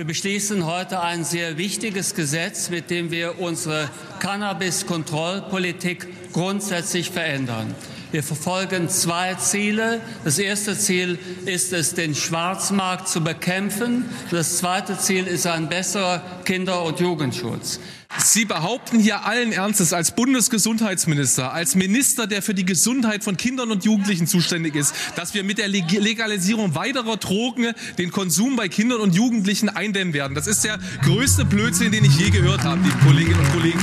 Wir beschließen heute ein sehr wichtiges Gesetz, mit dem wir unsere Cannabis-Kontrollpolitik grundsätzlich verändern. Wir verfolgen zwei Ziele. Das erste Ziel ist es, den Schwarzmarkt zu bekämpfen. Das zweite Ziel ist ein besserer Kinder- und Jugendschutz. Sie behaupten hier allen Ernstes als Bundesgesundheitsminister, als Minister, der für die Gesundheit von Kindern und Jugendlichen zuständig ist, dass wir mit der Legalisierung weiterer Drogen den Konsum bei Kindern und Jugendlichen eindämmen werden. Das ist der größte Blödsinn, den ich je gehört habe, liebe Kolleginnen und Kollegen.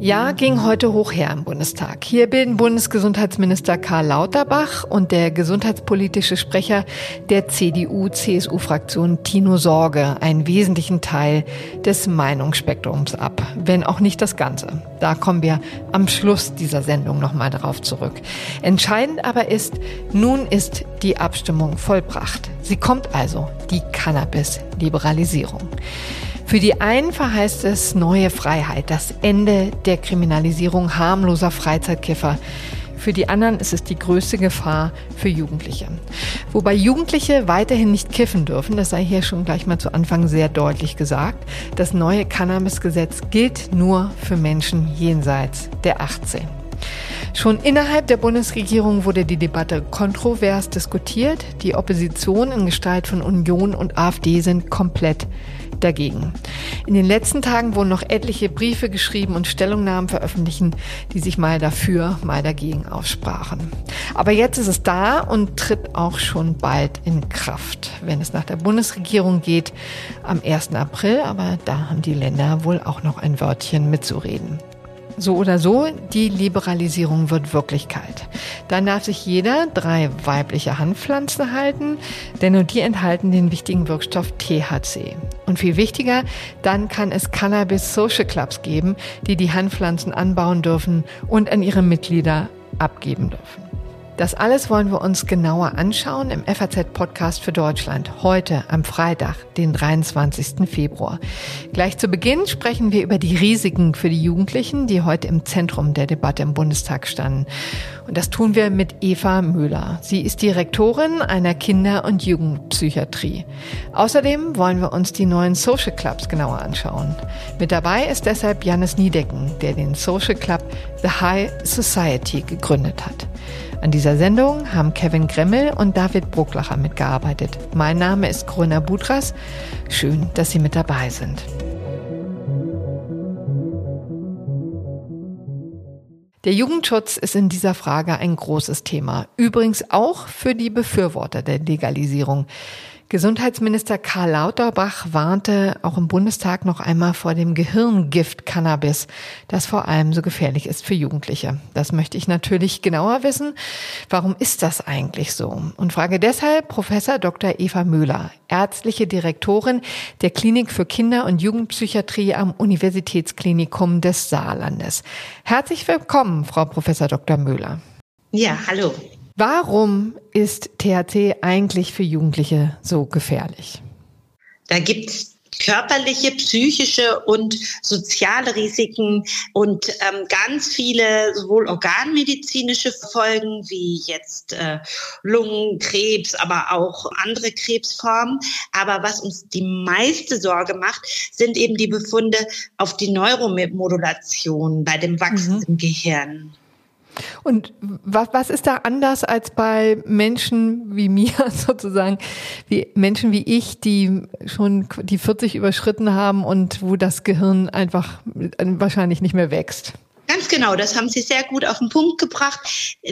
Ja, ging heute hoch her im Bundestag. Hier bilden Bundesgesundheitsminister Karl Lauterbach und der gesundheitspolitische Sprecher der CDU-CSU-Fraktion Tino Sorge einen wesentlichen Teil des Meinungsspektrums ab wenn auch nicht das Ganze. Da kommen wir am Schluss dieser Sendung nochmal darauf zurück. Entscheidend aber ist, nun ist die Abstimmung vollbracht. Sie kommt also, die Cannabis-Liberalisierung. Für die einen verheißt es neue Freiheit, das Ende der Kriminalisierung harmloser Freizeitkiffer. Für die anderen ist es die größte Gefahr für Jugendliche. Wobei Jugendliche weiterhin nicht kiffen dürfen, das sei hier schon gleich mal zu Anfang sehr deutlich gesagt. Das neue Cannabisgesetz gilt nur für Menschen jenseits der 18. Schon innerhalb der Bundesregierung wurde die Debatte kontrovers diskutiert. Die Opposition in Gestalt von Union und AfD sind komplett dagegen. In den letzten Tagen wurden noch etliche Briefe geschrieben und Stellungnahmen veröffentlichen, die sich mal dafür, mal dagegen aussprachen. Aber jetzt ist es da und tritt auch schon bald in Kraft, wenn es nach der Bundesregierung geht, am 1. April. Aber da haben die Länder wohl auch noch ein Wörtchen mitzureden. So oder so, die Liberalisierung wird Wirklichkeit. Dann darf sich jeder drei weibliche Handpflanzen halten, denn nur die enthalten den wichtigen Wirkstoff THC. Und viel wichtiger, dann kann es Cannabis Social Clubs geben, die die Handpflanzen anbauen dürfen und an ihre Mitglieder abgeben dürfen. Das alles wollen wir uns genauer anschauen im FAZ-Podcast für Deutschland heute am Freitag, den 23. Februar. Gleich zu Beginn sprechen wir über die Risiken für die Jugendlichen, die heute im Zentrum der Debatte im Bundestag standen. Und das tun wir mit Eva Müller. Sie ist Direktorin einer Kinder- und Jugendpsychiatrie. Außerdem wollen wir uns die neuen Social Clubs genauer anschauen. Mit dabei ist deshalb Janis Niedecken, der den Social Club The High Society gegründet hat. An dieser Sendung haben Kevin Gremmel und David Brucklacher mitgearbeitet. Mein Name ist Grüner Budras. Schön, dass Sie mit dabei sind. Der Jugendschutz ist in dieser Frage ein großes Thema. Übrigens auch für die Befürworter der Legalisierung. Gesundheitsminister Karl Lauterbach warnte auch im Bundestag noch einmal vor dem Gehirngift Cannabis, das vor allem so gefährlich ist für Jugendliche. Das möchte ich natürlich genauer wissen. Warum ist das eigentlich so? Und frage deshalb Professor Dr. Eva Müller, ärztliche Direktorin der Klinik für Kinder- und Jugendpsychiatrie am Universitätsklinikum des Saarlandes. Herzlich willkommen, Frau Professor Dr. Müller. Ja, hallo. Warum ist THC eigentlich für Jugendliche so gefährlich? Da gibt es körperliche, psychische und soziale Risiken und ähm, ganz viele sowohl organmedizinische Folgen wie jetzt äh, Lungenkrebs, aber auch andere Krebsformen. Aber was uns die meiste Sorge macht, sind eben die Befunde auf die Neuromodulation bei dem wachsenden mhm. Gehirn. Und was, was ist da anders als bei Menschen wie mir sozusagen, wie Menschen wie ich, die schon die 40 überschritten haben und wo das Gehirn einfach wahrscheinlich nicht mehr wächst? Ganz genau, das haben Sie sehr gut auf den Punkt gebracht.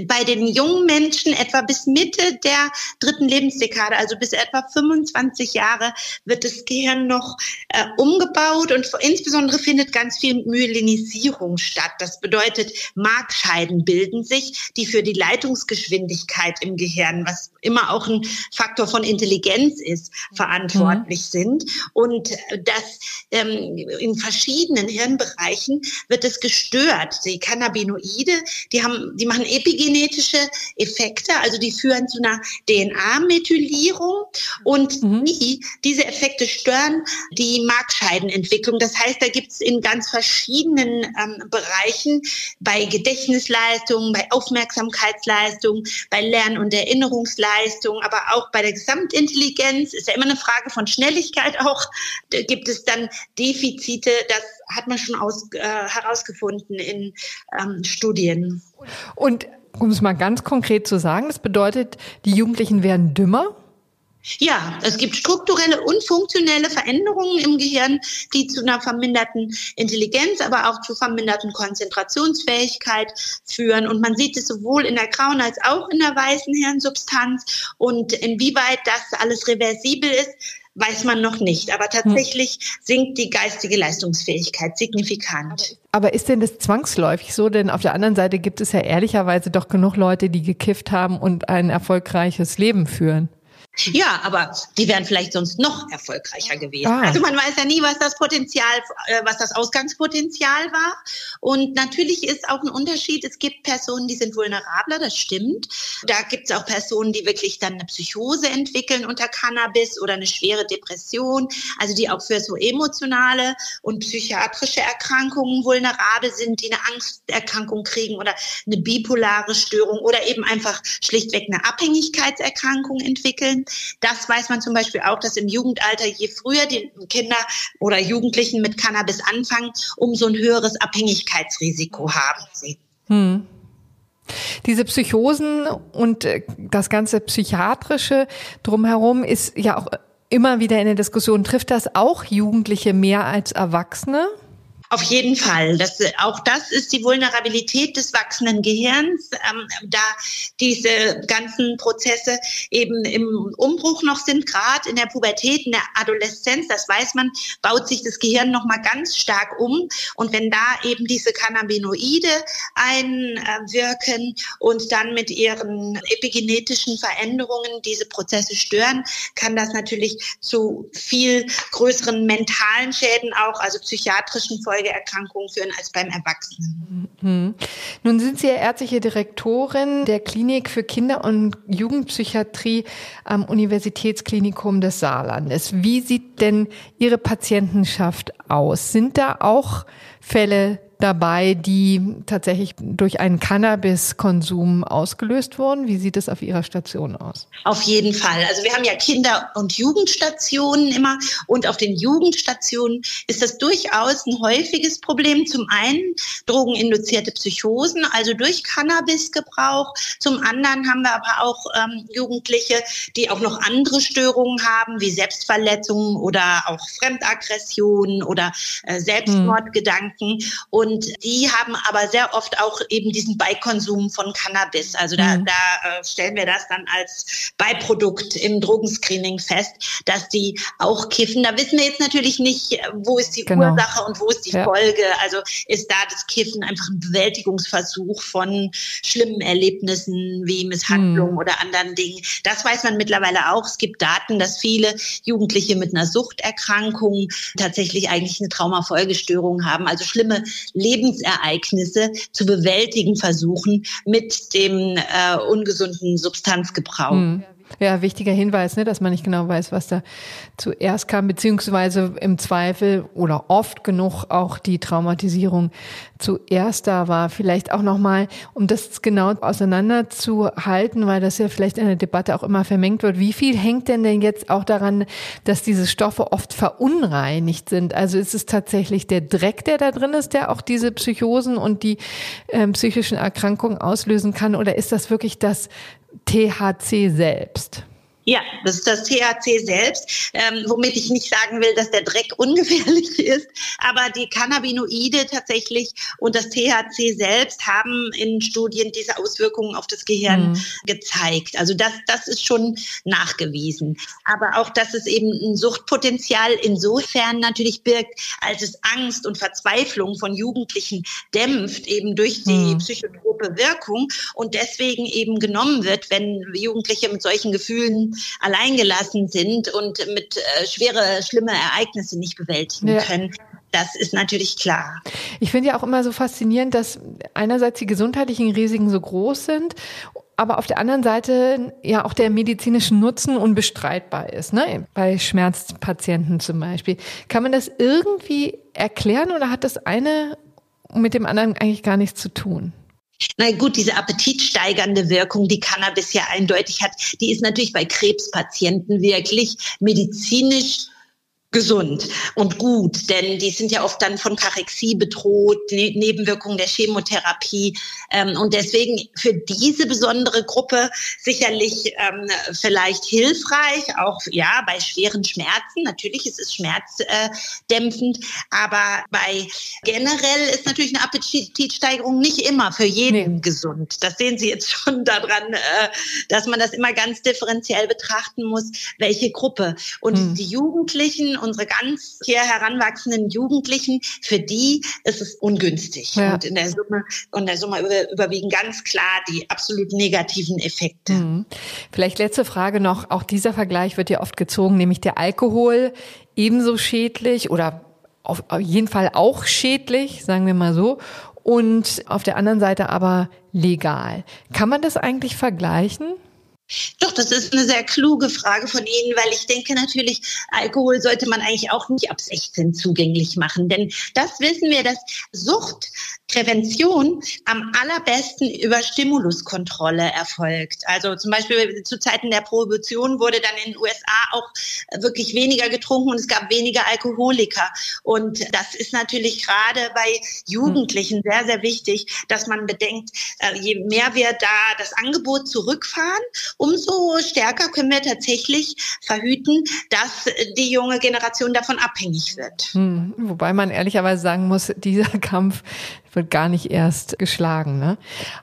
Bei den jungen Menschen etwa bis Mitte der dritten Lebensdekade, also bis etwa 25 Jahre, wird das Gehirn noch äh, umgebaut und insbesondere findet ganz viel Myelinisierung statt. Das bedeutet, Markscheiden bilden sich, die für die Leitungsgeschwindigkeit im Gehirn, was immer auch ein Faktor von Intelligenz ist, verantwortlich mhm. sind. Und das ähm, in verschiedenen Hirnbereichen wird es gestört stört. Die Cannabinoide, die haben, die machen epigenetische Effekte, also die führen zu einer DNA-Methylierung und mhm. die, diese Effekte stören die Markscheidenentwicklung. Das heißt, da gibt es in ganz verschiedenen ähm, Bereichen bei Gedächtnisleistungen, bei Aufmerksamkeitsleistungen, bei Lern- und Erinnerungsleistungen, aber auch bei der Gesamtintelligenz ist ja immer eine Frage von Schnelligkeit auch. Da gibt es dann Defizite, das hat man schon aus, äh, herausgefunden in ähm, Studien. Und um es mal ganz konkret zu sagen, das bedeutet, die Jugendlichen werden dümmer? Ja, es gibt strukturelle und funktionelle Veränderungen im Gehirn, die zu einer verminderten Intelligenz, aber auch zu verminderten Konzentrationsfähigkeit führen. Und man sieht es sowohl in der grauen als auch in der weißen Hirnsubstanz. Und inwieweit das alles reversibel ist, weiß man noch nicht. Aber tatsächlich sinkt die geistige Leistungsfähigkeit signifikant. Aber ist denn das zwangsläufig so? Denn auf der anderen Seite gibt es ja ehrlicherweise doch genug Leute, die gekifft haben und ein erfolgreiches Leben führen. Ja, aber die wären vielleicht sonst noch erfolgreicher gewesen. Ah. Also man weiß ja nie, was das Potenzial, äh, was das Ausgangspotenzial war. Und natürlich ist auch ein Unterschied. Es gibt Personen, die sind vulnerabler, das stimmt. Da gibt es auch Personen, die wirklich dann eine Psychose entwickeln unter Cannabis oder eine schwere Depression, also die auch für so emotionale und psychiatrische Erkrankungen vulnerabel sind, die eine Angsterkrankung kriegen oder eine bipolare Störung oder eben einfach schlichtweg eine Abhängigkeitserkrankung entwickeln. Das weiß man zum Beispiel auch, dass im Jugendalter, je früher die Kinder oder Jugendlichen mit Cannabis anfangen, umso ein höheres Abhängigkeitsrisiko haben sie. Hm. Diese Psychosen und äh, das ganze Psychiatrische drumherum ist ja auch immer wieder in der Diskussion. Trifft das auch Jugendliche mehr als Erwachsene? Auf jeden Fall. Das, auch das ist die Vulnerabilität des wachsenden Gehirns, ähm, da diese ganzen Prozesse eben im Umbruch noch sind, gerade in der Pubertät, in der Adoleszenz, das weiß man, baut sich das Gehirn noch mal ganz stark um. Und wenn da eben diese Cannabinoide einwirken und dann mit ihren epigenetischen Veränderungen diese Prozesse stören, kann das natürlich zu viel größeren mentalen Schäden auch, also psychiatrischen Folgen Folgeerkrankungen führen als beim Erwachsenen. Mhm. Nun sind Sie ja ärztliche Direktorin der Klinik für Kinder- und Jugendpsychiatrie am Universitätsklinikum des Saarlandes. Wie sieht denn Ihre Patientenschaft aus? Sind da auch Fälle dabei, die tatsächlich durch einen Cannabiskonsum ausgelöst wurden? Wie sieht es auf Ihrer Station aus? Auf jeden Fall. Also wir haben ja Kinder- und Jugendstationen immer und auf den Jugendstationen ist das durchaus ein häufiges Problem. Zum einen drogeninduzierte Psychosen, also durch Cannabisgebrauch. Zum anderen haben wir aber auch ähm, Jugendliche, die auch noch andere Störungen haben, wie Selbstverletzungen oder auch Fremdaggressionen oder äh, Selbstmordgedanken. Hm. Und und die haben aber sehr oft auch eben diesen Beikonsum von Cannabis. Also da, mhm. da äh, stellen wir das dann als Beiprodukt im Drogenscreening fest, dass die auch kiffen. Da wissen wir jetzt natürlich nicht, wo ist die genau. Ursache und wo ist die ja. Folge. Also ist da das Kiffen einfach ein Bewältigungsversuch von schlimmen Erlebnissen wie Misshandlung mhm. oder anderen Dingen. Das weiß man mittlerweile auch. Es gibt Daten, dass viele Jugendliche mit einer Suchterkrankung tatsächlich eigentlich eine Traumafolgestörung haben. Also schlimme Lebensereignisse zu bewältigen versuchen mit dem äh, ungesunden Substanzgebrauch. Hm. Ja, wichtiger Hinweis, ne, dass man nicht genau weiß, was da zuerst kam, beziehungsweise im Zweifel oder oft genug auch die Traumatisierung zuerst da war. Vielleicht auch nochmal, um das genau auseinanderzuhalten, weil das ja vielleicht in der Debatte auch immer vermengt wird. Wie viel hängt denn denn jetzt auch daran, dass diese Stoffe oft verunreinigt sind? Also ist es tatsächlich der Dreck, der da drin ist, der auch diese Psychosen und die ähm, psychischen Erkrankungen auslösen kann? Oder ist das wirklich das THC selbst? Ja, das ist das THC selbst, ähm, womit ich nicht sagen will, dass der Dreck ungefährlich ist, aber die Cannabinoide tatsächlich und das THC selbst haben in Studien diese Auswirkungen auf das Gehirn mhm. gezeigt. Also das, das ist schon nachgewiesen. Aber auch, dass es eben ein Suchtpotenzial insofern natürlich birgt, als es Angst und Verzweiflung von Jugendlichen dämpft, eben durch die mhm. psychotrope Wirkung und deswegen eben genommen wird, wenn Jugendliche mit solchen Gefühlen alleingelassen sind und mit äh, schwere, schlimme Ereignisse nicht bewältigen ja. können. Das ist natürlich klar. Ich finde ja auch immer so faszinierend, dass einerseits die gesundheitlichen Risiken so groß sind aber auf der anderen Seite ja auch der medizinische Nutzen unbestreitbar ist, ne? bei Schmerzpatienten zum Beispiel. Kann man das irgendwie erklären oder hat das eine mit dem anderen eigentlich gar nichts zu tun? Na gut, diese appetitsteigernde Wirkung, die Cannabis ja eindeutig hat, die ist natürlich bei Krebspatienten wirklich medizinisch gesund und gut, denn die sind ja oft dann von Karexie bedroht, ne Nebenwirkungen der Chemotherapie. Ähm, und deswegen für diese besondere Gruppe sicherlich ähm, vielleicht hilfreich, auch ja bei schweren Schmerzen. Natürlich ist es schmerzdämpfend, aber bei generell ist natürlich eine Appetitsteigerung nicht immer für jeden nee. gesund. Das sehen Sie jetzt schon daran, äh, dass man das immer ganz differenziell betrachten muss, welche Gruppe. Und hm. die Jugendlichen unsere ganz hier heranwachsenden Jugendlichen, für die ist es ungünstig. Ja. Und in der Summe, in der Summe über, überwiegen ganz klar die absolut negativen Effekte. Mhm. Vielleicht letzte Frage noch. Auch dieser Vergleich wird ja oft gezogen, nämlich der Alkohol ebenso schädlich oder auf jeden Fall auch schädlich, sagen wir mal so. Und auf der anderen Seite aber legal. Kann man das eigentlich vergleichen? Doch, das ist eine sehr kluge Frage von Ihnen, weil ich denke natürlich, Alkohol sollte man eigentlich auch nicht ab 16 zugänglich machen. Denn das wissen wir, dass Suchtprävention am allerbesten über Stimuluskontrolle erfolgt. Also zum Beispiel zu Zeiten der Prohibition wurde dann in den USA auch wirklich weniger getrunken und es gab weniger Alkoholiker. Und das ist natürlich gerade bei Jugendlichen sehr, sehr wichtig, dass man bedenkt, äh, je mehr wir da das Angebot zurückfahren, umso stärker können wir tatsächlich verhüten, dass die junge Generation davon abhängig wird. Hm, wobei man ehrlicherweise sagen muss, dieser Kampf wird gar nicht erst geschlagen. Ne?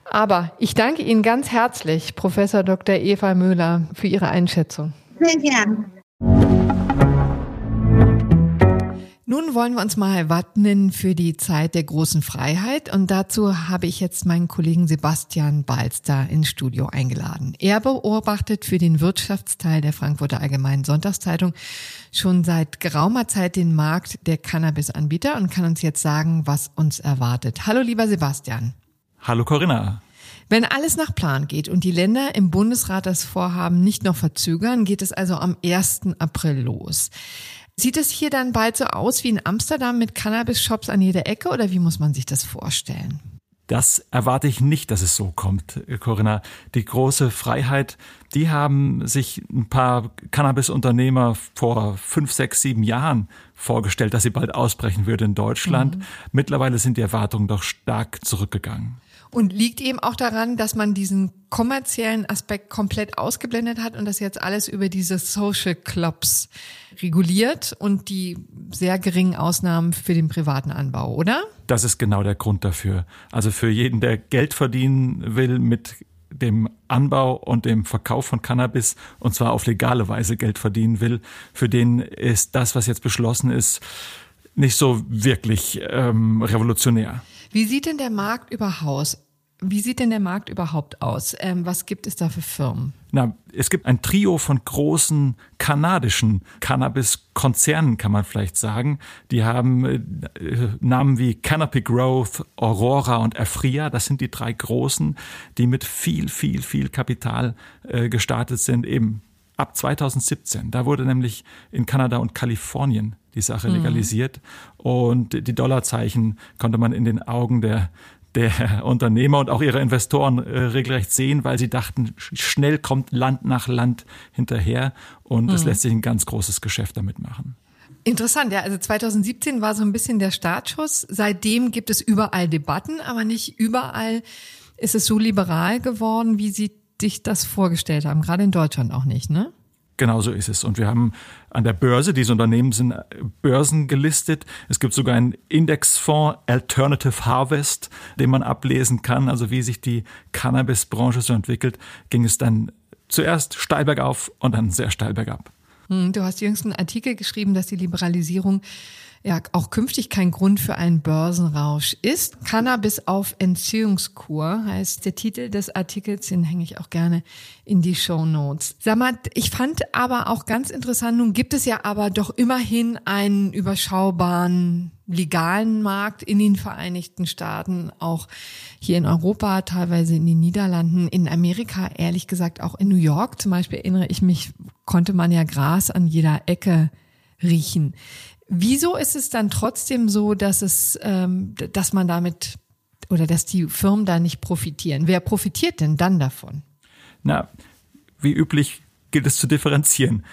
Aber ich danke Ihnen ganz herzlich, Professor Dr. Eva Müller, für Ihre Einschätzung. Sehr gern. Nun wollen wir uns mal wappnen für die Zeit der großen Freiheit und dazu habe ich jetzt meinen Kollegen Sebastian Balster ins Studio eingeladen. Er beobachtet für den Wirtschaftsteil der Frankfurter Allgemeinen Sonntagszeitung schon seit geraumer Zeit den Markt der Cannabis-Anbieter und kann uns jetzt sagen, was uns erwartet. Hallo lieber Sebastian. Hallo Corinna. Wenn alles nach Plan geht und die Länder im Bundesrat das Vorhaben nicht noch verzögern, geht es also am 1. April los. Sieht es hier dann bald so aus wie in Amsterdam mit Cannabis-Shops an jeder Ecke oder wie muss man sich das vorstellen? Das erwarte ich nicht, dass es so kommt, Corinna. Die große Freiheit, die haben sich ein paar Cannabis-Unternehmer vor fünf, sechs, sieben Jahren vorgestellt, dass sie bald ausbrechen würde in Deutschland. Mhm. Mittlerweile sind die Erwartungen doch stark zurückgegangen. Und liegt eben auch daran, dass man diesen kommerziellen Aspekt komplett ausgeblendet hat und das jetzt alles über diese Social Clubs reguliert und die sehr geringen Ausnahmen für den privaten Anbau, oder? Das ist genau der Grund dafür. Also für jeden, der Geld verdienen will mit dem Anbau und dem Verkauf von Cannabis und zwar auf legale Weise Geld verdienen will, für den ist das, was jetzt beschlossen ist, nicht so wirklich ähm, revolutionär. Wie sieht denn der Markt überhaupt? Wie sieht denn der Markt überhaupt aus? Ähm, was gibt es da für Firmen? Na, es gibt ein Trio von großen kanadischen Cannabis-Konzernen, kann man vielleicht sagen. Die haben äh, Namen wie Canopy Growth, Aurora und Afria. Das sind die drei großen, die mit viel, viel, viel Kapital äh, gestartet sind, eben ab 2017. Da wurde nämlich in Kanada und Kalifornien die Sache mhm. legalisiert. Und die Dollarzeichen konnte man in den Augen der, der Unternehmer und auch ihrer Investoren äh, regelrecht sehen, weil sie dachten, schnell kommt Land nach Land hinterher und mhm. es lässt sich ein ganz großes Geschäft damit machen. Interessant, ja. Also 2017 war so ein bisschen der Startschuss. Seitdem gibt es überall Debatten, aber nicht überall ist es so liberal geworden, wie Sie sich das vorgestellt haben. Gerade in Deutschland auch nicht, ne? Genau so ist es. Und wir haben an der Börse, diese Unternehmen sind äh, Börsen gelistet. Es gibt sogar einen Indexfonds Alternative Harvest, den man ablesen kann. Also wie sich die Cannabis-Branche so entwickelt, ging es dann zuerst steil bergauf und dann sehr steil bergab. Hm, du hast jüngst einen Artikel geschrieben, dass die Liberalisierung ja auch künftig kein Grund für einen Börsenrausch ist. Cannabis auf Entziehungskur heißt der Titel des Artikels, den hänge ich auch gerne in die Show Notes. Sag mal, ich fand aber auch ganz interessant, nun gibt es ja aber doch immerhin einen überschaubaren legalen Markt in den Vereinigten Staaten, auch hier in Europa, teilweise in den Niederlanden, in Amerika, ehrlich gesagt auch in New York zum Beispiel erinnere ich mich, konnte man ja Gras an jeder Ecke riechen. Wieso ist es dann trotzdem so, dass es, ähm, dass man damit oder dass die Firmen da nicht profitieren? Wer profitiert denn dann davon? Na, wie üblich gilt es zu differenzieren.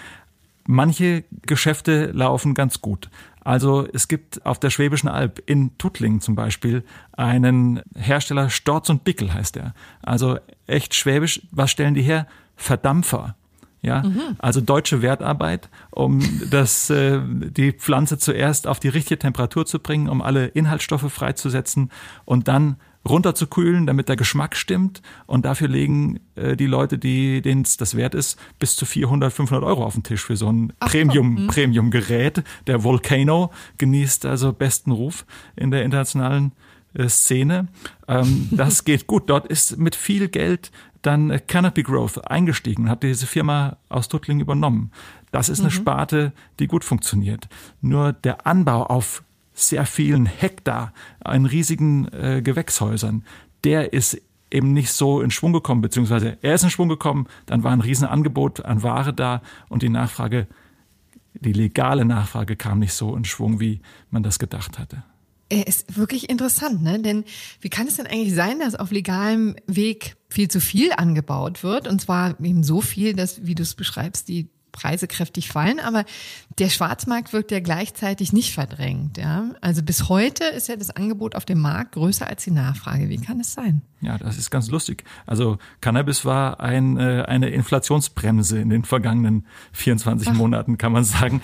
Manche Geschäfte laufen ganz gut. Also es gibt auf der Schwäbischen Alb in Tuttlingen zum Beispiel einen Hersteller, Storz und Bickel heißt er. Also echt schwäbisch. Was stellen die her? Verdampfer. Ja, mhm. also deutsche Wertarbeit, um das, äh, die Pflanze zuerst auf die richtige Temperatur zu bringen, um alle Inhaltsstoffe freizusetzen und dann runterzukühlen, damit der Geschmack stimmt. Und dafür legen äh, die Leute, die denen es das wert ist, bis zu 400, 500 Euro auf den Tisch für so ein Premium, mhm. Premium-Gerät. Der Volcano genießt also besten Ruf in der internationalen äh, Szene. Ähm, das geht gut. Dort ist mit viel Geld dann Canopy Growth eingestiegen und hat diese Firma aus Tuttling übernommen. Das ist eine mhm. Sparte, die gut funktioniert. Nur der Anbau auf sehr vielen Hektar in riesigen äh, Gewächshäusern, der ist eben nicht so in Schwung gekommen, beziehungsweise er ist in Schwung gekommen, dann war ein Riesenangebot an Ware da und die Nachfrage, die legale Nachfrage kam nicht so in Schwung, wie man das gedacht hatte. Er ist wirklich interessant, ne? Denn wie kann es denn eigentlich sein, dass auf legalem Weg viel zu viel angebaut wird? Und zwar eben so viel, dass, wie du es beschreibst, die Preise kräftig fallen, aber der Schwarzmarkt wird ja gleichzeitig nicht verdrängt. Ja? Also bis heute ist ja das Angebot auf dem Markt größer als die Nachfrage. Wie kann es sein? Ja, das ist ganz lustig. Also Cannabis war ein, äh, eine Inflationsbremse in den vergangenen 24 Ach. Monaten, kann man sagen.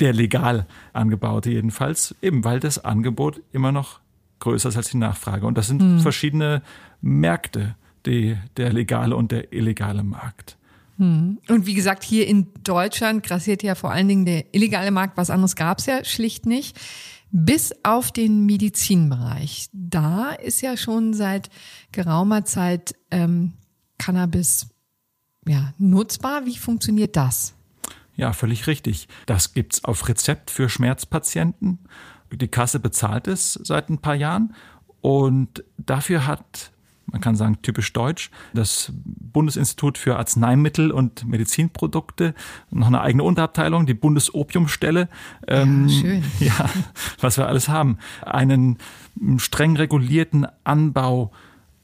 Der legal angebaute jedenfalls, eben weil das Angebot immer noch größer ist als die Nachfrage. Und das sind hm. verschiedene Märkte, die, der legale und der illegale Markt. Hm. Und wie gesagt, hier in Deutschland grassiert ja vor allen Dingen der illegale Markt. Was anderes gab es ja schlicht nicht. Bis auf den Medizinbereich. Da ist ja schon seit geraumer Zeit ähm, Cannabis ja, nutzbar. Wie funktioniert das? Ja, völlig richtig. Das gibt's auf Rezept für Schmerzpatienten. Die Kasse bezahlt es seit ein paar Jahren. Und dafür hat man kann sagen typisch deutsch, das Bundesinstitut für Arzneimittel und Medizinprodukte, noch eine eigene Unterabteilung, die Bundesopiumstelle. Ähm, ja, schön. Ja, was wir alles haben. Einen streng regulierten Anbau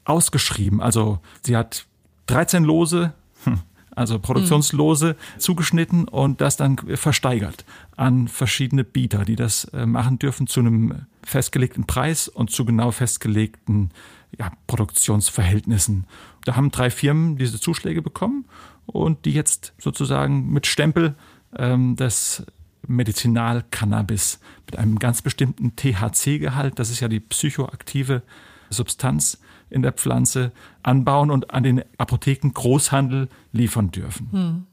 ausgeschrieben. Also sie hat 13 Lose, hm, also Produktionslose mhm. zugeschnitten und das dann versteigert an verschiedene Bieter, die das äh, machen dürfen zu einem festgelegten Preis und zu genau festgelegten ja, Produktionsverhältnissen. Da haben drei Firmen diese Zuschläge bekommen und die jetzt sozusagen mit Stempel ähm, des Medizinalcannabis mit einem ganz bestimmten THC-Gehalt, das ist ja die psychoaktive Substanz in der Pflanze, anbauen und an den Apotheken Großhandel liefern dürfen. Hm.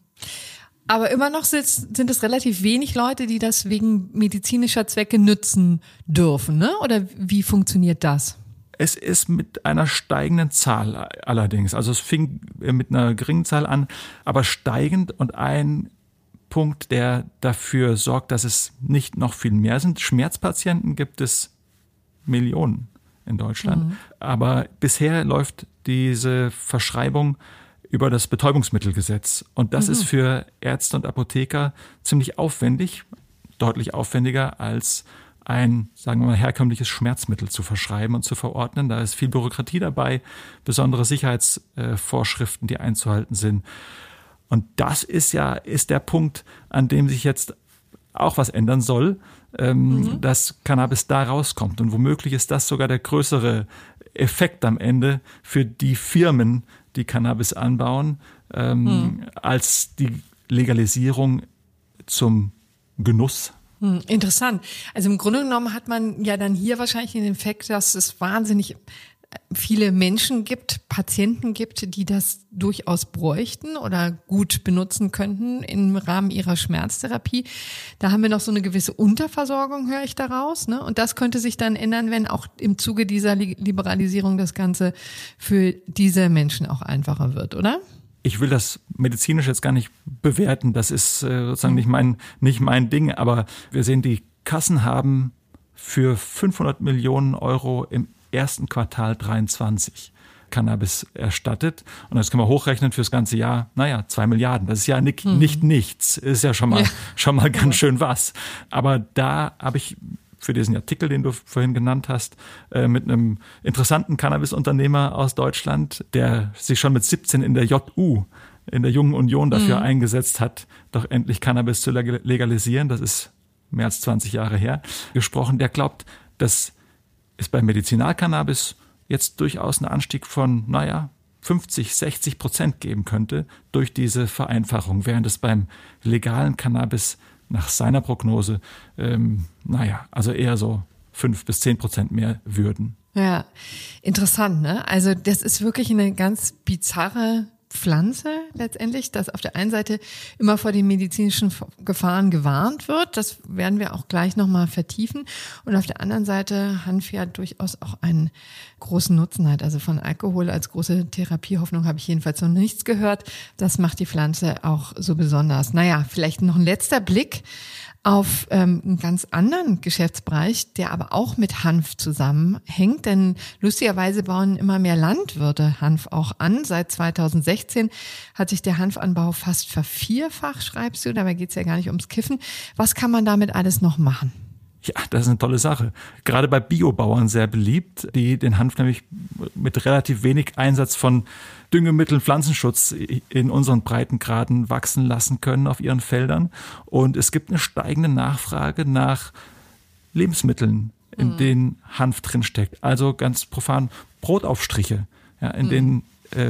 Aber immer noch sind es relativ wenig Leute, die das wegen medizinischer Zwecke nützen dürfen, ne? Oder wie funktioniert das? Es ist mit einer steigenden Zahl allerdings. Also es fing mit einer geringen Zahl an, aber steigend und ein Punkt, der dafür sorgt, dass es nicht noch viel mehr sind. Schmerzpatienten gibt es Millionen in Deutschland. Mhm. Aber bisher läuft diese Verschreibung über das Betäubungsmittelgesetz. Und das mhm. ist für Ärzte und Apotheker ziemlich aufwendig, deutlich aufwendiger als ein, sagen wir mal, herkömmliches Schmerzmittel zu verschreiben und zu verordnen. Da ist viel Bürokratie dabei, besondere Sicherheitsvorschriften, die einzuhalten sind. Und das ist ja, ist der Punkt, an dem sich jetzt auch was ändern soll, ähm, mhm. dass Cannabis da rauskommt. Und womöglich ist das sogar der größere Effekt am Ende für die Firmen, die Cannabis anbauen, ähm, mhm. als die Legalisierung zum Genuss hm, interessant. Also im Grunde genommen hat man ja dann hier wahrscheinlich den Effekt, dass es wahnsinnig viele Menschen gibt, Patienten gibt, die das durchaus bräuchten oder gut benutzen könnten im Rahmen ihrer Schmerztherapie. Da haben wir noch so eine gewisse Unterversorgung, höre ich daraus. Ne? Und das könnte sich dann ändern, wenn auch im Zuge dieser Liberalisierung das Ganze für diese Menschen auch einfacher wird, oder? Ich will das medizinisch jetzt gar nicht bewerten. Das ist äh, sozusagen nicht mein, nicht mein Ding. Aber wir sehen, die Kassen haben für 500 Millionen Euro im ersten Quartal 23 Cannabis erstattet. Und das können wir hochrechnen fürs ganze Jahr. Naja, zwei Milliarden. Das ist ja nicht, mhm. nicht nichts. Ist ja schon mal, ja. schon mal ganz schön was. Aber da habe ich für diesen Artikel, den du vorhin genannt hast, äh, mit einem interessanten Cannabis-Unternehmer aus Deutschland, der sich schon mit 17 in der JU, in der Jungen Union dafür mhm. eingesetzt hat, doch endlich Cannabis zu legalisieren. Das ist mehr als 20 Jahre her, gesprochen. Der glaubt, dass es bei Medizinalcannabis jetzt durchaus einen Anstieg von, naja, 50, 60 Prozent geben könnte durch diese Vereinfachung, während es beim legalen Cannabis nach seiner Prognose, ähm, naja, also eher so fünf bis zehn Prozent mehr würden. Ja, interessant, ne? Also das ist wirklich eine ganz bizarre Pflanze letztendlich, dass auf der einen Seite immer vor den medizinischen Gefahren gewarnt wird. Das werden wir auch gleich nochmal vertiefen. Und auf der anderen Seite Hanf ja durchaus auch einen großen Nutzen hat. Also von Alkohol als große Therapiehoffnung habe ich jedenfalls noch nichts gehört. Das macht die Pflanze auch so besonders. Naja, vielleicht noch ein letzter Blick auf ähm, einen ganz anderen Geschäftsbereich, der aber auch mit Hanf zusammenhängt. Denn lustigerweise bauen immer mehr Landwirte Hanf auch an. Seit 2016 hat sich der Hanfanbau fast vervierfacht, schreibst du. Dabei geht's ja gar nicht ums Kiffen. Was kann man damit alles noch machen? Ja, das ist eine tolle Sache. Gerade bei Biobauern sehr beliebt, die den Hanf nämlich mit relativ wenig Einsatz von Düngemitteln, Pflanzenschutz in unseren Breitengraden wachsen lassen können auf ihren Feldern. Und es gibt eine steigende Nachfrage nach Lebensmitteln, in mhm. denen Hanf drinsteckt. Also ganz profan Brotaufstriche, ja, in mhm. denen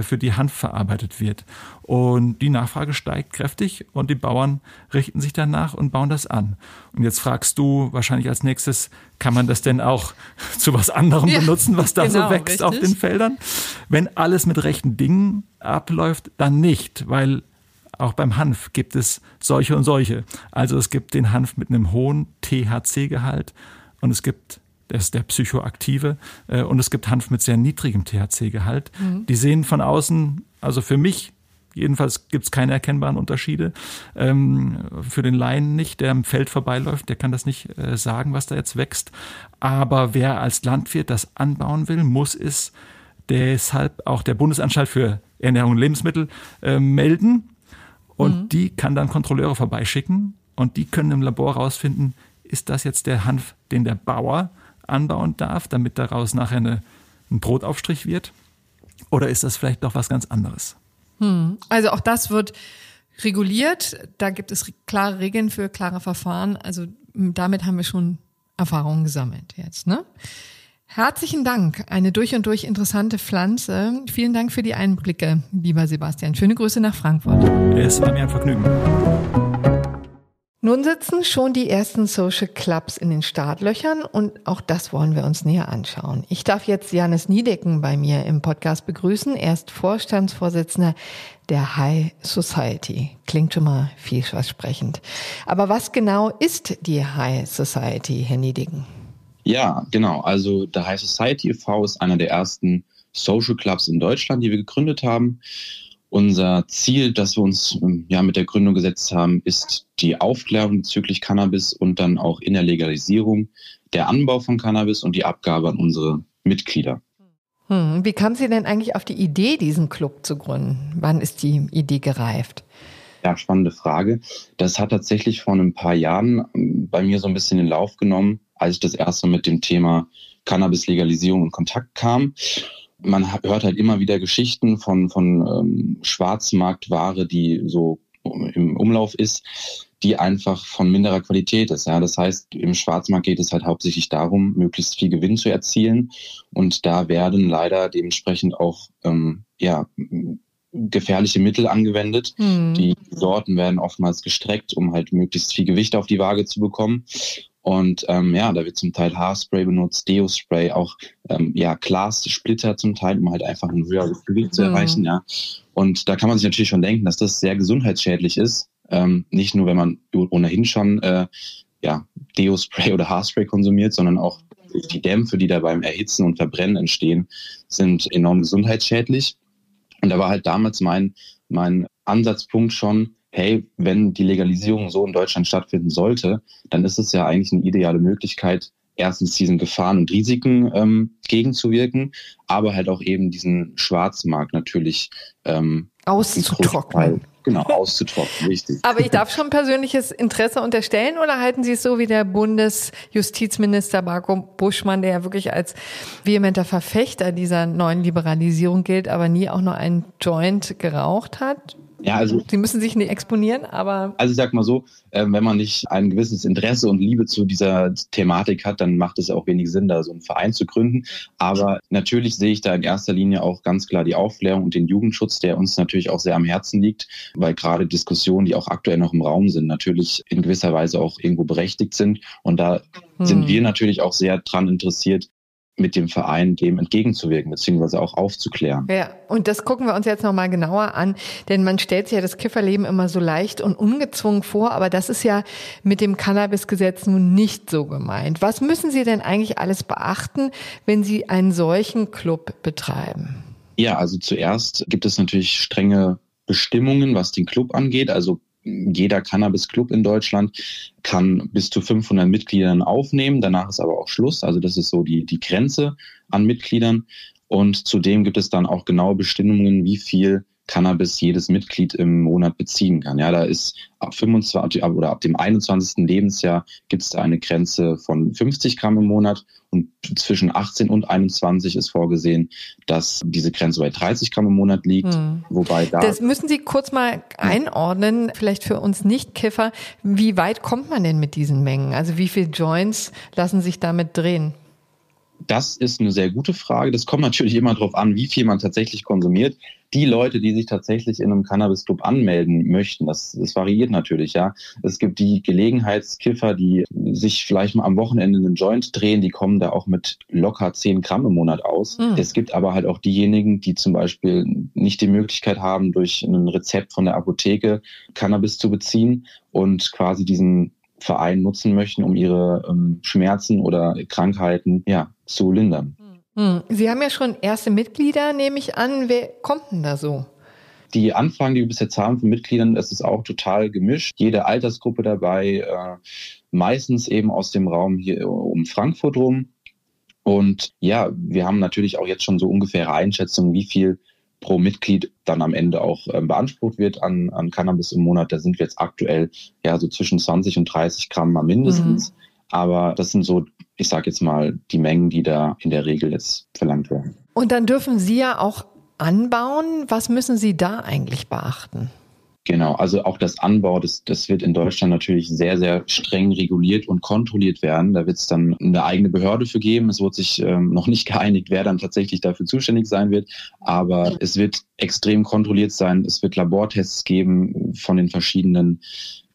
für die Hanf verarbeitet wird. Und die Nachfrage steigt kräftig und die Bauern richten sich danach und bauen das an. Und jetzt fragst du wahrscheinlich als nächstes, kann man das denn auch zu was anderem ja, benutzen, was da genau, so wächst richtig. auf den Feldern? Wenn alles mit rechten Dingen abläuft, dann nicht, weil auch beim Hanf gibt es solche und solche. Also es gibt den Hanf mit einem hohen THC-Gehalt und es gibt der ist der psychoaktive. Äh, und es gibt Hanf mit sehr niedrigem THC-Gehalt. Mhm. Die sehen von außen, also für mich Jedenfalls gibt es keine erkennbaren Unterschiede. Ähm, für den Laien nicht, der im Feld vorbeiläuft, der kann das nicht äh, sagen, was da jetzt wächst. Aber wer als Landwirt das anbauen will, muss es deshalb auch der Bundesanstalt für Ernährung und Lebensmittel äh, melden. Und mhm. die kann dann Kontrolleure vorbeischicken und die können im Labor herausfinden, ist das jetzt der Hanf, den der Bauer anbauen darf, damit daraus nachher eine, ein Brotaufstrich wird? Oder ist das vielleicht doch was ganz anderes? Hm. Also auch das wird reguliert. Da gibt es klare Regeln für klare Verfahren. Also damit haben wir schon Erfahrungen gesammelt jetzt. Ne? Herzlichen Dank. Eine durch und durch interessante Pflanze. Vielen Dank für die Einblicke, lieber Sebastian. Schöne Grüße nach Frankfurt. Es war mir ein Vergnügen. Nun sitzen schon die ersten Social Clubs in den Startlöchern und auch das wollen wir uns näher anschauen. Ich darf jetzt Janis Niedecken bei mir im Podcast begrüßen. Er ist Vorstandsvorsitzender der High Society. Klingt schon mal vielversprechend. Aber was genau ist die High Society, Herr Niedecken? Ja, genau. Also der High Society e.V. ist einer der ersten Social Clubs in Deutschland, die wir gegründet haben. Unser Ziel, das wir uns ähm, ja mit der Gründung gesetzt haben, ist die Aufklärung bezüglich Cannabis und dann auch in der Legalisierung der Anbau von Cannabis und die Abgabe an unsere Mitglieder. Hm, wie kam Sie denn eigentlich auf die Idee, diesen Club zu gründen? Wann ist die Idee gereift? Ja, spannende Frage. Das hat tatsächlich vor ein paar Jahren ähm, bei mir so ein bisschen den Lauf genommen, als ich das erste mit dem Thema Cannabis-Legalisierung in Kontakt kam man hört halt immer wieder Geschichten von, von ähm, Schwarzmarktware, die so im Umlauf ist, die einfach von minderer Qualität ist. Ja, das heißt, im Schwarzmarkt geht es halt hauptsächlich darum, möglichst viel Gewinn zu erzielen. Und da werden leider dementsprechend auch ähm, ja, gefährliche Mittel angewendet. Mhm. Die Sorten werden oftmals gestreckt, um halt möglichst viel Gewicht auf die Waage zu bekommen. Und ähm, ja, da wird zum Teil Haarspray benutzt, Deo-Spray, auch ähm, ja, Glassplitter zum Teil, um halt einfach ein höheres Gewicht zu erreichen, ja. Und da kann man sich natürlich schon denken, dass das sehr gesundheitsschädlich ist. Ähm, nicht nur, wenn man ohnehin schon äh, ja, Deo-Spray oder Haarspray konsumiert, sondern auch die Dämpfe, die da beim Erhitzen und Verbrennen entstehen, sind enorm gesundheitsschädlich. Und da war halt damals mein, mein Ansatzpunkt schon, hey, wenn die Legalisierung so in Deutschland stattfinden sollte, dann ist es ja eigentlich eine ideale Möglichkeit, erstens diesen Gefahren und Risiken ähm, gegenzuwirken, aber halt auch eben diesen Schwarzmarkt natürlich ähm, auszutrocknen. Genau, auszutrocknen, richtig. Aber ich darf schon persönliches Interesse unterstellen oder halten Sie es so wie der Bundesjustizminister Marco Buschmann, der ja wirklich als vehementer Verfechter dieser neuen Liberalisierung gilt, aber nie auch nur einen Joint geraucht hat? Ja, also. Sie müssen sich nicht exponieren, aber. Also ich sag mal so, äh, wenn man nicht ein gewisses Interesse und Liebe zu dieser Thematik hat, dann macht es auch wenig Sinn, da so einen Verein zu gründen. Aber natürlich sehe ich da in erster Linie auch ganz klar die Aufklärung und den Jugendschutz, der uns natürlich auch sehr am Herzen liegt, weil gerade Diskussionen, die auch aktuell noch im Raum sind, natürlich in gewisser Weise auch irgendwo berechtigt sind. Und da hm. sind wir natürlich auch sehr dran interessiert, mit dem Verein dem entgegenzuwirken, beziehungsweise auch aufzuklären. Ja, und das gucken wir uns jetzt nochmal genauer an, denn man stellt sich ja das Kifferleben immer so leicht und ungezwungen vor, aber das ist ja mit dem Cannabisgesetz nun nicht so gemeint. Was müssen Sie denn eigentlich alles beachten, wenn Sie einen solchen Club betreiben? Ja, also zuerst gibt es natürlich strenge Bestimmungen, was den Club angeht. Also jeder Cannabis-Club in Deutschland kann bis zu 500 Mitgliedern aufnehmen. Danach ist aber auch Schluss. Also das ist so die, die Grenze an Mitgliedern. Und zudem gibt es dann auch genaue Bestimmungen, wie viel Cannabis jedes Mitglied im Monat beziehen kann. Ja, da ist ab 25 oder ab dem 21. Lebensjahr gibt es da eine Grenze von 50 Gramm im Monat und zwischen 18 und 21 ist vorgesehen, dass diese Grenze bei 30 Gramm im Monat liegt. Hm. Wobei da. Das müssen Sie kurz mal einordnen, vielleicht für uns Nicht-Kiffer. Wie weit kommt man denn mit diesen Mengen? Also wie viele Joints lassen sich damit drehen? Das ist eine sehr gute Frage. Das kommt natürlich immer darauf an, wie viel man tatsächlich konsumiert. Die Leute, die sich tatsächlich in einem Cannabis-Club anmelden möchten, das, das variiert natürlich, ja. Es gibt die Gelegenheitskiffer, die sich vielleicht mal am Wochenende einen Joint drehen, die kommen da auch mit locker 10 Gramm im Monat aus. Mhm. Es gibt aber halt auch diejenigen, die zum Beispiel nicht die Möglichkeit haben, durch ein Rezept von der Apotheke Cannabis zu beziehen und quasi diesen Verein nutzen möchten, um ihre ähm, Schmerzen oder Krankheiten ja, zu lindern. Hm. Sie haben ja schon erste Mitglieder, nehme ich an. Wer kommt denn da so? Die Anfragen, die wir bis jetzt haben von Mitgliedern, das ist auch total gemischt. Jede Altersgruppe dabei, äh, meistens eben aus dem Raum hier um Frankfurt rum. Und ja, wir haben natürlich auch jetzt schon so ungefähre Einschätzungen, wie viel pro Mitglied dann am Ende auch ähm, beansprucht wird an, an Cannabis im Monat. Da sind wir jetzt aktuell ja so zwischen 20 und 30 Gramm mal mindestens. Mhm. Aber das sind so, ich sage jetzt mal, die Mengen, die da in der Regel jetzt verlangt werden. Und dann dürfen Sie ja auch anbauen. Was müssen Sie da eigentlich beachten? Genau, also auch das Anbau, das, das wird in Deutschland natürlich sehr, sehr streng reguliert und kontrolliert werden. Da wird es dann eine eigene Behörde für geben. Es wird sich ähm, noch nicht geeinigt, wer dann tatsächlich dafür zuständig sein wird. Aber es wird extrem kontrolliert sein. Es wird Labortests geben von den verschiedenen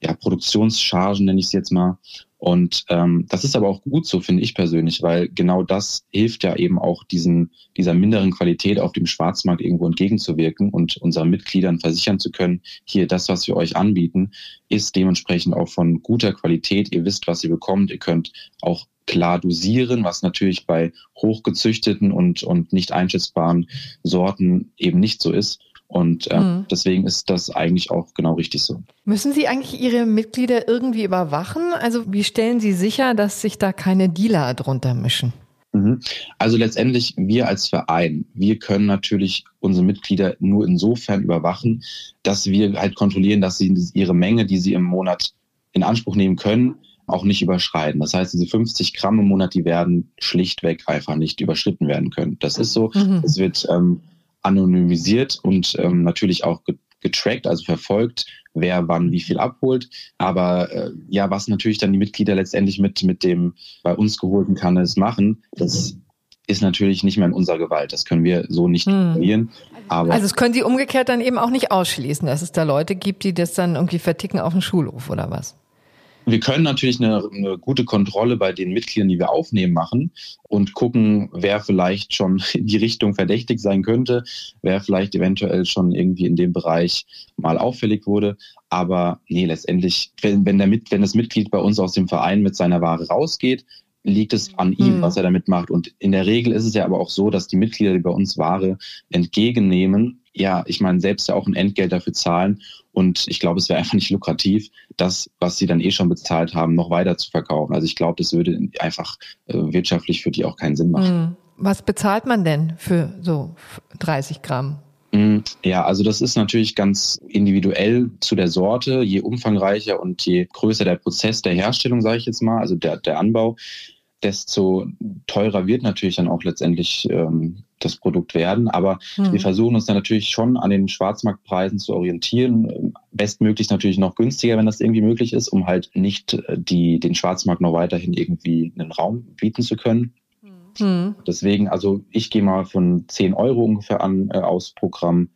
ja, Produktionschargen, nenne ich es jetzt mal. Und ähm, das ist aber auch gut so, finde ich persönlich, weil genau das hilft ja eben auch diesen, dieser minderen Qualität auf dem Schwarzmarkt irgendwo entgegenzuwirken und unseren Mitgliedern versichern zu können, hier das, was wir euch anbieten, ist dementsprechend auch von guter Qualität. Ihr wisst, was ihr bekommt. Ihr könnt auch klar dosieren, was natürlich bei hochgezüchteten und, und nicht einschätzbaren Sorten eben nicht so ist. Und äh, mhm. deswegen ist das eigentlich auch genau richtig so. Müssen Sie eigentlich Ihre Mitglieder irgendwie überwachen? Also wie stellen Sie sicher, dass sich da keine Dealer drunter mischen? Mhm. Also letztendlich, wir als Verein, wir können natürlich unsere Mitglieder nur insofern überwachen, dass wir halt kontrollieren, dass sie ihre Menge, die sie im Monat in Anspruch nehmen können, auch nicht überschreiten. Das heißt, diese 50 Gramm im Monat, die werden schlichtweg einfach nicht überschritten werden können. Das ist so. Mhm. Es wird ähm, anonymisiert und ähm, natürlich auch getrackt, also verfolgt, wer wann wie viel abholt. Aber äh, ja, was natürlich dann die Mitglieder letztendlich mit, mit dem bei uns geholten Cannabis machen, das ist natürlich nicht mehr in unserer Gewalt. Das können wir so nicht kontrollieren. Aber also das können Sie umgekehrt dann eben auch nicht ausschließen, dass es da Leute gibt, die das dann irgendwie verticken auf dem Schulhof oder was? Wir können natürlich eine, eine, gute Kontrolle bei den Mitgliedern, die wir aufnehmen, machen und gucken, wer vielleicht schon in die Richtung verdächtig sein könnte, wer vielleicht eventuell schon irgendwie in dem Bereich mal auffällig wurde. Aber nee, letztendlich, wenn, wenn, der, wenn das Mitglied bei uns aus dem Verein mit seiner Ware rausgeht, liegt es an ihm, mhm. was er damit macht. Und in der Regel ist es ja aber auch so, dass die Mitglieder, die bei uns Ware entgegennehmen, ja, ich meine, selbst ja auch ein Entgelt dafür zahlen. Und ich glaube, es wäre einfach nicht lukrativ, das, was sie dann eh schon bezahlt haben, noch weiter zu verkaufen. Also ich glaube, das würde einfach äh, wirtschaftlich für die auch keinen Sinn machen. Mhm. Was bezahlt man denn für so 30 Gramm? Mhm. Ja, also das ist natürlich ganz individuell zu der Sorte. Je umfangreicher und je größer der Prozess der Herstellung, sage ich jetzt mal, also der, der Anbau, desto teurer wird natürlich dann auch letztendlich ähm, das Produkt werden. Aber hm. wir versuchen uns dann natürlich schon an den Schwarzmarktpreisen zu orientieren. Bestmöglich natürlich noch günstiger, wenn das irgendwie möglich ist, um halt nicht äh, die, den Schwarzmarkt noch weiterhin irgendwie einen Raum bieten zu können. Hm. Deswegen, also ich gehe mal von 10 Euro ungefähr an äh, aus Programm,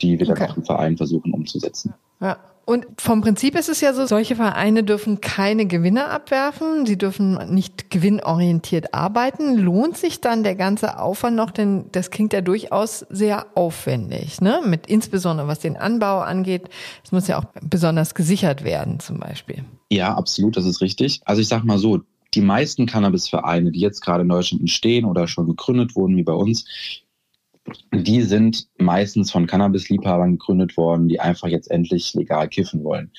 die wir okay. dann auch im Verein versuchen umzusetzen. Ja. Und vom Prinzip ist es ja so, solche Vereine dürfen keine Gewinne abwerfen, sie dürfen nicht gewinnorientiert arbeiten. Lohnt sich dann der ganze Aufwand noch, denn das klingt ja durchaus sehr aufwendig, ne? Mit insbesondere was den Anbau angeht. Es muss ja auch besonders gesichert werden, zum Beispiel. Ja, absolut, das ist richtig. Also ich sag mal so, die meisten Cannabis-Vereine, die jetzt gerade in Deutschland entstehen oder schon gegründet wurden, wie bei uns, die sind meistens von Cannabis-Liebhabern gegründet worden, die einfach jetzt endlich legal kiffen wollen.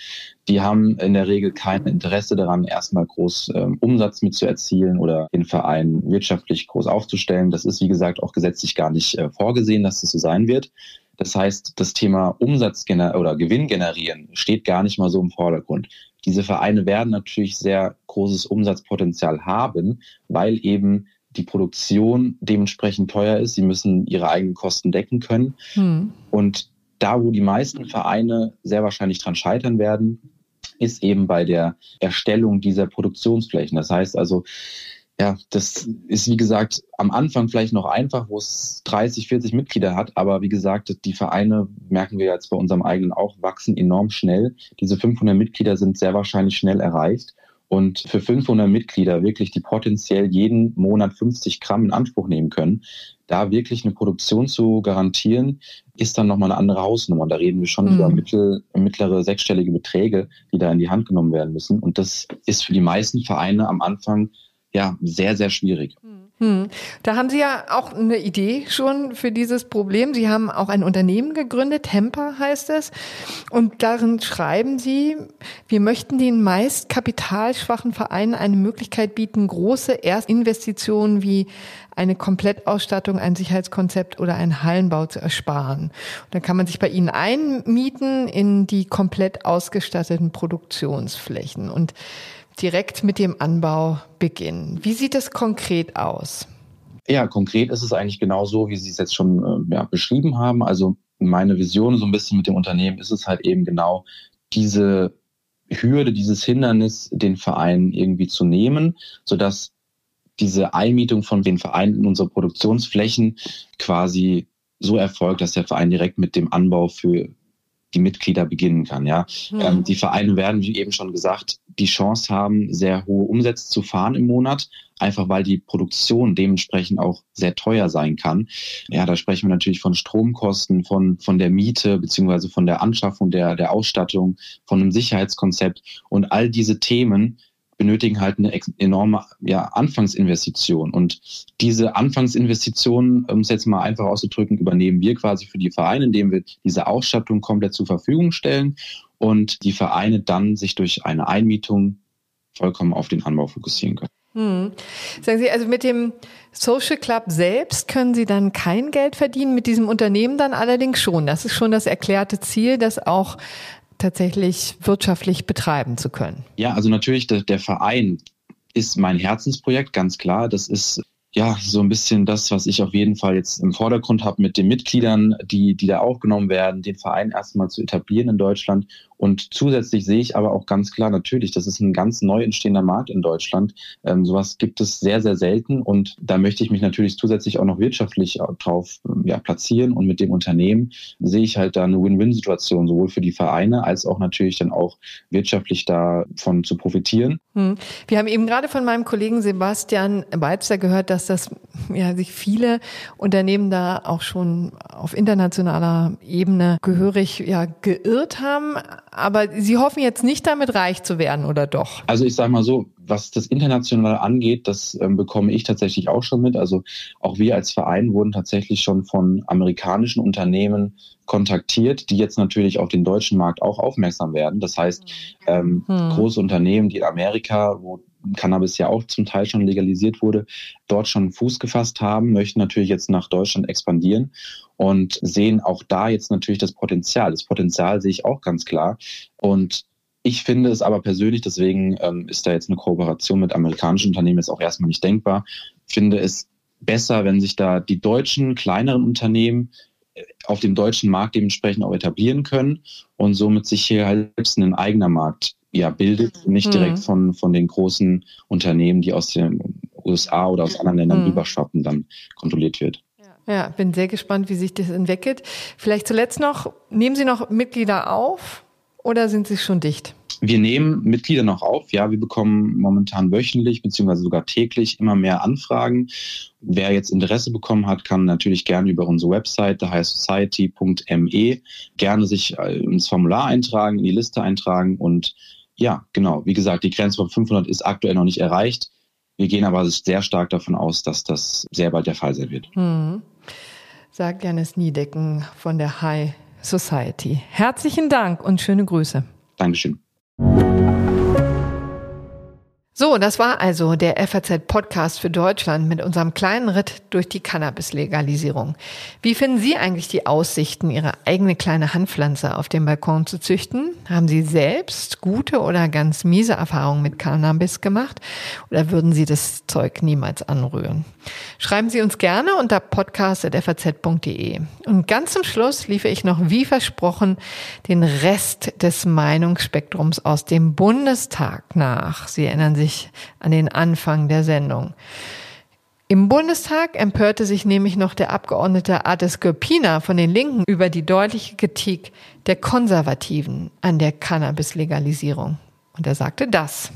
Die haben in der Regel kein Interesse daran, erstmal groß ähm, Umsatz mitzuerzielen oder den Verein wirtschaftlich groß aufzustellen. Das ist, wie gesagt, auch gesetzlich gar nicht äh, vorgesehen, dass das so sein wird. Das heißt, das Thema Umsatz oder Gewinn generieren steht gar nicht mal so im Vordergrund. Diese Vereine werden natürlich sehr großes Umsatzpotenzial haben, weil eben die Produktion dementsprechend teuer ist. Sie müssen ihre eigenen Kosten decken können. Hm. Und da, wo die meisten Vereine sehr wahrscheinlich dran scheitern werden, ist eben bei der Erstellung dieser Produktionsflächen. Das heißt also, ja, das ist wie gesagt am Anfang vielleicht noch einfach, wo es 30, 40 Mitglieder hat, aber wie gesagt, die Vereine, merken wir jetzt bei unserem eigenen auch, wachsen enorm schnell. Diese 500 Mitglieder sind sehr wahrscheinlich schnell erreicht. Und für 500 Mitglieder wirklich, die potenziell jeden Monat 50 Gramm in Anspruch nehmen können, da wirklich eine Produktion zu garantieren, ist dann nochmal eine andere Hausnummer. Da reden wir schon mhm. über mittel, mittlere sechsstellige Beträge, die da in die Hand genommen werden müssen. Und das ist für die meisten Vereine am Anfang ja sehr, sehr schwierig. Mhm. Hm. Da haben Sie ja auch eine Idee schon für dieses Problem. Sie haben auch ein Unternehmen gegründet, Temper heißt es. Und darin schreiben Sie, wir möchten den meist kapitalschwachen Vereinen eine Möglichkeit bieten, große Erstinvestitionen wie eine Komplettausstattung, ein Sicherheitskonzept oder einen Hallenbau zu ersparen. Und dann kann man sich bei Ihnen einmieten in die komplett ausgestatteten Produktionsflächen. Und direkt mit dem Anbau beginnen. Wie sieht es konkret aus? Ja, konkret ist es eigentlich genau so, wie Sie es jetzt schon äh, ja, beschrieben haben. Also meine Vision so ein bisschen mit dem Unternehmen ist es halt eben genau diese Hürde, dieses Hindernis, den Verein irgendwie zu nehmen, sodass diese Einmietung von den Vereinen in unsere Produktionsflächen quasi so erfolgt, dass der Verein direkt mit dem Anbau für die Mitglieder beginnen kann. Ja, mhm. ähm, die Vereine werden, wie eben schon gesagt, die Chance haben, sehr hohe Umsätze zu fahren im Monat, einfach weil die Produktion dementsprechend auch sehr teuer sein kann. Ja, da sprechen wir natürlich von Stromkosten, von von der Miete beziehungsweise von der Anschaffung der der Ausstattung, von einem Sicherheitskonzept und all diese Themen benötigen halt eine enorme ja, Anfangsinvestition. Und diese Anfangsinvestition, um es jetzt mal einfach auszudrücken, übernehmen wir quasi für die Vereine, indem wir diese Ausstattung komplett zur Verfügung stellen und die Vereine dann sich durch eine Einmietung vollkommen auf den Anbau fokussieren können. Hm. Sagen Sie, also mit dem Social Club selbst können Sie dann kein Geld verdienen, mit diesem Unternehmen dann allerdings schon. Das ist schon das erklärte Ziel, dass auch tatsächlich wirtschaftlich betreiben zu können? Ja, also natürlich, der, der Verein ist mein Herzensprojekt, ganz klar. Das ist ja, so ein bisschen das, was ich auf jeden Fall jetzt im Vordergrund habe mit den Mitgliedern, die, die da aufgenommen werden, den Verein erstmal zu etablieren in Deutschland Und zusätzlich sehe ich aber auch ganz klar natürlich, das ist ein ganz neu entstehender Markt in Deutschland. Ähm, sowas gibt es sehr, sehr selten. Und da möchte ich mich natürlich zusätzlich auch noch wirtschaftlich drauf ähm, ja, platzieren. Und mit dem Unternehmen sehe ich halt da eine Win-Win-Situation, sowohl für die Vereine als auch natürlich dann auch wirtschaftlich davon zu profitieren. Hm. Wir haben eben gerade von meinem Kollegen Sebastian Weibster gehört, dass das ja sich viele Unternehmen da auch schon auf internationaler Ebene gehörig ja geirrt haben. Aber Sie hoffen jetzt nicht damit reich zu werden, oder doch? Also ich sage mal so, was das Internationale angeht, das ähm, bekomme ich tatsächlich auch schon mit. Also auch wir als Verein wurden tatsächlich schon von amerikanischen Unternehmen kontaktiert, die jetzt natürlich auf den deutschen Markt auch aufmerksam werden. Das heißt, ähm, hm. große Unternehmen, die in Amerika, wo Cannabis ja auch zum Teil schon legalisiert wurde, dort schon Fuß gefasst haben, möchten natürlich jetzt nach Deutschland expandieren und sehen auch da jetzt natürlich das Potenzial. Das Potenzial sehe ich auch ganz klar. Und ich finde es aber persönlich, deswegen ähm, ist da jetzt eine Kooperation mit amerikanischen Unternehmen jetzt auch erstmal nicht denkbar, finde es besser, wenn sich da die deutschen kleineren Unternehmen äh, auf dem deutschen Markt dementsprechend auch etablieren können und somit sich hier halt selbst ein eigener Markt ja, bildet, nicht direkt mhm. von, von den großen Unternehmen, die aus den USA oder aus anderen Ländern mhm. rüberschwappen, dann kontrolliert wird. Ja, bin sehr gespannt, wie sich das entwickelt. Vielleicht zuletzt noch, nehmen Sie noch Mitglieder auf oder sind Sie schon dicht? Wir nehmen Mitglieder noch auf. Ja, wir bekommen momentan wöchentlich beziehungsweise sogar täglich immer mehr Anfragen. Wer jetzt Interesse bekommen hat, kann natürlich gerne über unsere Website, da heißt society.me, gerne sich äh, ins Formular eintragen, in die Liste eintragen und ja, genau. Wie gesagt, die Grenze von 500 ist aktuell noch nicht erreicht. Wir gehen aber sehr stark davon aus, dass das sehr bald der Fall sein wird. Hm. Sagt Janis Niedecken von der High Society. Herzlichen Dank und schöne Grüße. Dankeschön. So, das war also der FAZ-Podcast für Deutschland mit unserem kleinen Ritt durch die Cannabis-Legalisierung. Wie finden Sie eigentlich die Aussichten, Ihre eigene kleine Handpflanze auf dem Balkon zu züchten? Haben Sie selbst gute oder ganz miese Erfahrungen mit Cannabis gemacht? Oder würden Sie das Zeug niemals anrühren? Schreiben Sie uns gerne unter podcast.faz.de. Und ganz zum Schluss liefere ich noch wie versprochen den Rest des Meinungsspektrums aus dem Bundestag nach. Sie erinnern sich an den Anfang der Sendung. Im Bundestag empörte sich nämlich noch der Abgeordnete Ades Gürpina von den Linken über die deutliche Kritik der Konservativen an der Cannabis-Legalisierung. Und er sagte das.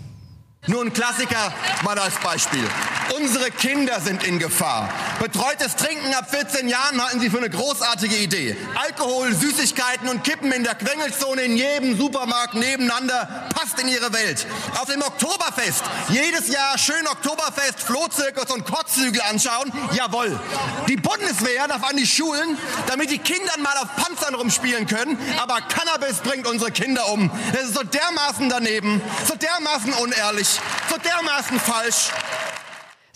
Nur ein Klassiker mal als Beispiel. Unsere Kinder sind in Gefahr. Betreutes Trinken ab 14 Jahren halten Sie für eine großartige Idee. Alkohol, Süßigkeiten und Kippen in der Quengelzone in jedem Supermarkt nebeneinander passt in Ihre Welt. Auf dem Oktoberfest jedes Jahr schön Oktoberfest, Flohzirkus und Kotzhügel anschauen. Jawohl. Die Bundeswehr darf an die Schulen, damit die Kinder mal auf Panzern rumspielen können. Aber Cannabis bringt unsere Kinder um. Das ist so dermaßen daneben, so dermaßen unehrlich so dermaßen falsch.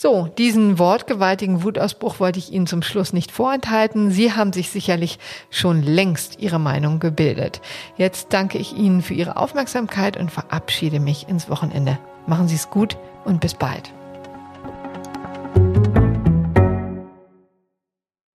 So, diesen wortgewaltigen Wutausbruch wollte ich Ihnen zum Schluss nicht vorenthalten. Sie haben sich sicherlich schon längst Ihre Meinung gebildet. Jetzt danke ich Ihnen für Ihre Aufmerksamkeit und verabschiede mich ins Wochenende. Machen Sie es gut und bis bald.